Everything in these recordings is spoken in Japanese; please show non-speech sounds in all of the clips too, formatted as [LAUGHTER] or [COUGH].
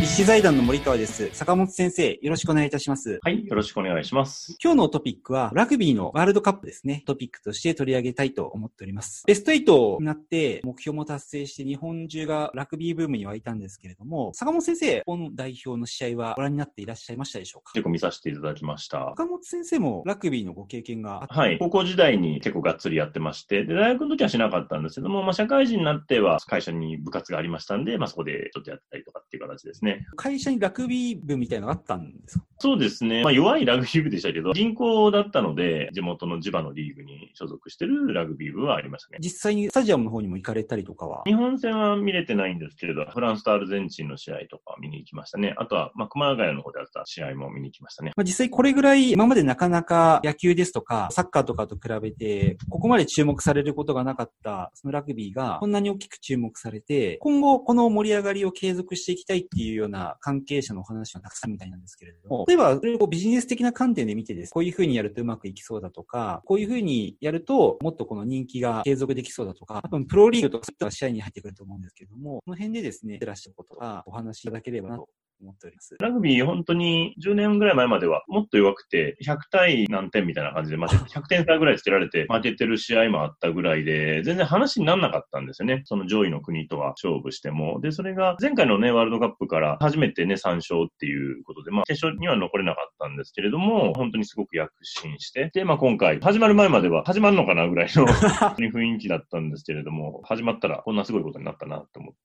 立志財団の森川です。坂本先生、よろしくお願いいたします。はい、よろしくお願いします。今日のトピックは、ラグビーのワールドカップですね。トピックとして取り上げたいと思っております。ベスト8になって、目標も達成して、日本中がラグビーブームに沸いたんですけれども、坂本先生、本代表の試合はご覧になっていらっしゃいましたでしょうか？結構見させていただきました。坂本先生もラグビーのご経験がはい、高校時代に結構がっつりやってまして、で、大学の時はしなかったんですけども、まあ、社会人になっては会社に部活がありましたんで、まあ、そこでちょっとやったりとかっていう形ですね。会社にラグビー部みたいなのあったんですか？そうですね。まあ、弱いラグビー部でしたけど、人口だったので、地元の地場のリーグに所属してるラグビー部はありましたね。実際にスタジアムの方にも行かれたりとかは？日本戦は見れてないんですけれど、フランスとアルゼンチンの試合とか見に行きましたね。あとは、まあ、熊谷の方であった試合も見に行きましたね。まあ、実際これぐらい、今までなかなか野球ですとか、サッカーとかと比べて、ここまで注目されることがなかった、そのラグビーが、こんなに大きく注目されて、今後この盛り上がりを継続していきたいっていうような関係者のお話がたくさんみたいなんですけれども、例えば、それをビジネス的な観点で見てです。こういうふうにやるとうまくいきそうだとか、こういうふうにやると、もっとこの人気が継続できそうだとか、多分プロリーグとかそういった試合に入ってくると思うんですけども、この辺でですね、照らしたことがお話しいただければなと思っております。ラグビー本当に10年ぐらい前まではもっと弱くて、100対何点みたいな感じで負けて、100点差ぐらいつけられて負けてる試合もあったぐらいで、全然話にならなかったんですよね。その上位の国とは勝負しても。で、それが前回のね、ワールドカップから初めてね、3勝っていうことで、まあ決勝には残れなかったんですけれども、本当にすごく躍進して、で、まあ今回、始まる前までは始まるのかなぐらいの [LAUGHS] 雰囲気だったんですけれども、始まったらこんなすごいことになったなと思って。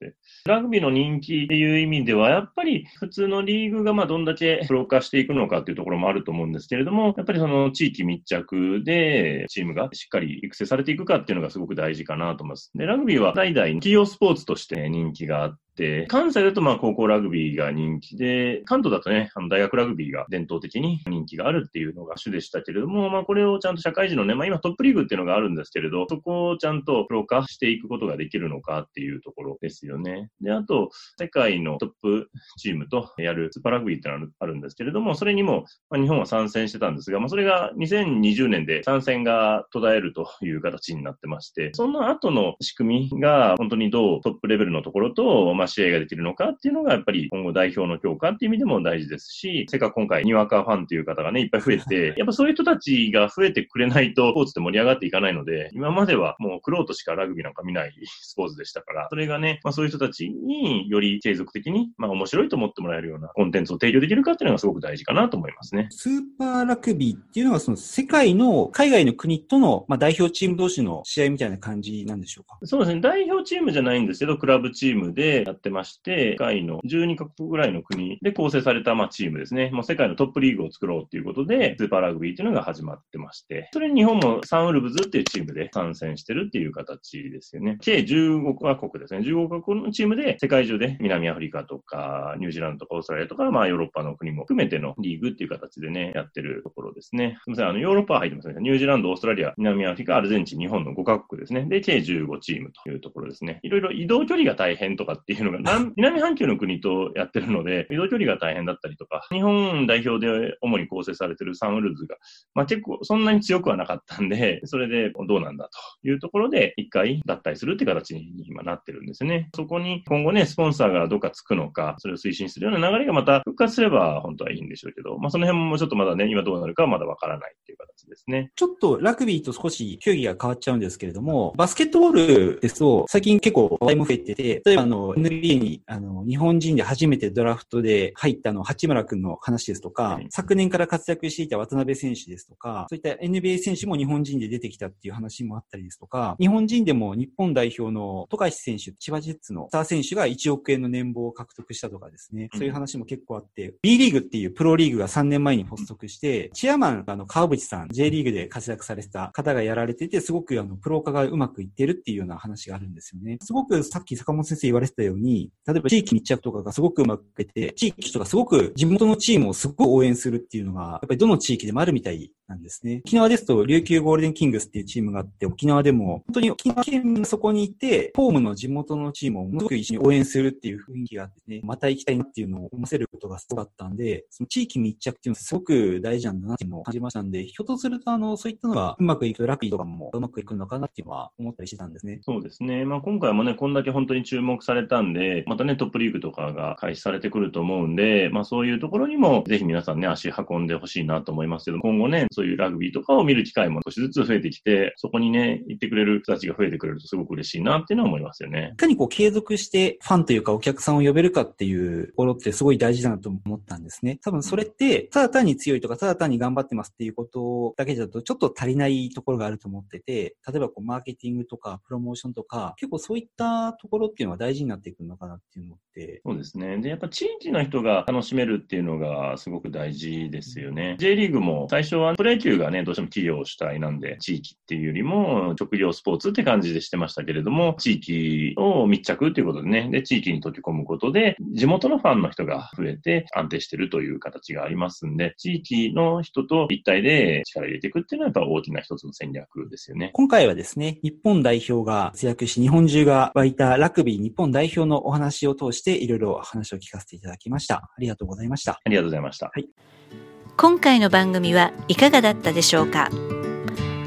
ラグビーの人気っていう意味では、やっぱり普通のリーグがまあどんだけプロ化していくのかっていうところもあると思うんですけれども、やっぱりその地域密着でチームがしっかり育成されていくかっていうのがすごく大事かなと思います。で、ラグビーは代々企業スポーツとして人気があって、関西だとまあ高校ラグビーが人気で、関東だとね、あの大学ラグビーが伝統的に人気があるっていうのが主でしたけれども、まあこれをちゃんと社会人のね、まあ今トップリーグっていうのがあるんですけれど、そこをちゃんとプロ化していくことができるのかっていうところですよね。で、あと、世界のトップチームとやるスーパーラグビーってのあるんですけれども、それにも、まあ、日本は参戦してたんですが、まあそれが2020年で参戦が途絶えるという形になってまして、その後の仕組みが本当にどうトップレベルのところと、まあ試合ができるのかっていうのがやっぱり今後代表の強化っていう意味でも大事ですし、せっかく今回にわかファンっていう方がね、いっぱい増えて、[LAUGHS] やっぱそういう人たちが増えてくれないとスポーツって盛り上がっていかないので、今まではもうクロートしかラグビーなんか見ないスポーツでしたから、それがね、まあそういう人たちにより継続的に、まあ面白いと思ってもらえるようなコンテンツを提供できるかっていうのがすごく大事かなと思いますね。スーパーラグビーっていうのはその世界の海外の国との、まあ、代表チーム同士の試合みたいな感じなんでしょうか？そうですね。代表チームじゃないんですけど、クラブチームでやってまして、世界の12カ国ぐらいの国で構成されたまあチームですね。もう世界のトップリーグを作ろうっていうことで、スーパーラグビーっていうのが始まってまして、それに日本もサンウルブズっていうチームで参戦してるっていう形ですよね。計15カ国ですね。15カ国のチームで世界中で南アフリカとかニュージーランドとかオーストラリアとか、まあヨーロッパの国も含めてのリーグっていう形でね、やってるところですね。すみません、あのヨーロッパは入ってますね。ニュージーランド、オーストラリア、南アフリカ、アルゼンチン、日本の5カ国ですね。で、計15チームというところですね。いろいろ移動距離が大変とかっていうのが、南半球の国とやってるので、[LAUGHS] 移動距離が大変だったりとか、日本代表で主に構成されてるサンウルズが、まあ結構そんなに強くはなかったんで、それでどうなんだというところで、一回脱退するって形に今なってるんですね。そこに今後ね、スポンサーがどっかつくのか、それを推進するような流れがまた復活すれば本当はいいんでしょうけど、まあその辺もちょっとまだね、今どうなるかはまだわからないっていう形ですね。ちょっとラグビーと少し競技が変わっちゃうんですけれども、バスケットボールですと、最近結構話題も増えてて、例えばあの、にあの、日本人で初めてドラフトで入ったの、八村君の話ですとか、はい、昨年から活躍していた渡辺選手ですとか、そういった NBA 選手も日本人で出てきたっていう話もあったりですとか、日本人でも日本代表の富樫選手、千葉ジェッツのスター選手が1億円の年俸を獲得したとかですね、そういう話も結構あって、B リーグっていうプロリーグが3年前に発足して、チェアマン、あの、川淵さん、J リーグで活躍されてた方がやられてて、すごくあの、プロ化がうまくいってるっていうような話があるんですよね。すごくさっき坂本先生言われてたように、例えば地域密着とかがすごくうまくいって、地域とかすごく地元のチームをすごく応援するっていうのが、やっぱりどの地域でもあるみたいなんですね。沖縄ですと、琉球ゴールデンキングスっていうチームがあって、沖縄でも、本当に沖縄県民がそこにいて、ホームの地元のチームをものすごく一緒に応援するっていう雰囲気があってね、また行きたいなっていうのを思わせることがすごかったんで、その地域密着っていうのはすごく大事なんだなっていうのを感じましたんで、ひょっとすると、あの、そういったのがうまくいくラグビーとかもうまくいくのかなっていうのは思ったりしてたんですね。そうですね。まあ今回もね、こんだけ本当に注目されたんで、またね、トップリーグとかが開始されてくると思うんで、まあそういうところにも、ぜひ皆さんね、足運んでほしいなと思いますけど、今後ね、そういうラグビーとかを見る機会も少しずつ増えてきて、そこにね、行ってくれる人たちが増えてくれるとすごく嬉しいなっていうのは思いますよね。いかにこう継続してファンというかお客さんを呼べるかっていうところってすごい大事だなと思ったんですね。多分それって、ただ単に強いとか、ただ単に頑張ってますっていうことだけだとちょっと足りないところがあると思ってて、例えばこうマーケティングとかプロモーションとか、結構そういったところっていうのは大事になっていくのかなっていうのって。そうですね。で、やっぱ地域の人が楽しめるっていうのがすごく大事ですよね。J リーグも最初はプロ野球がね、どうしても企業主体なんで、地域っていうよりも職業スポーツって感じでしてましたけれども、地域を密着っていうことでね、で、地域に溶け込むことで、地元のファンの人が増えて安定してるという形がありますんで、地域の人と一体で力入れていくっていうのはやっぱ大きな一つの戦略ですよね。今回はですね、日本代表が活躍し、日本中が湧いたラグビー日本代表のお話を通していろいろ話を聞かせていただきました。ありがとうございました。ありがとうございました。はい。今回の番組はいかがだったでしょうか？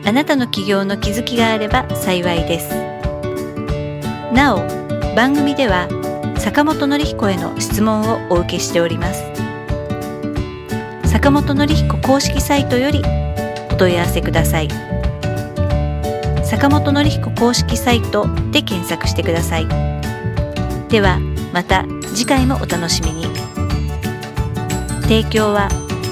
あなたの起業の気づきがあれば幸いです。なお、番組では坂本典彦への質問をお受けしております。坂本典彦公式サイトよりお問い合わせください。坂本典彦公式サイトで検索してください。ではまた次回もお楽しみに。提供は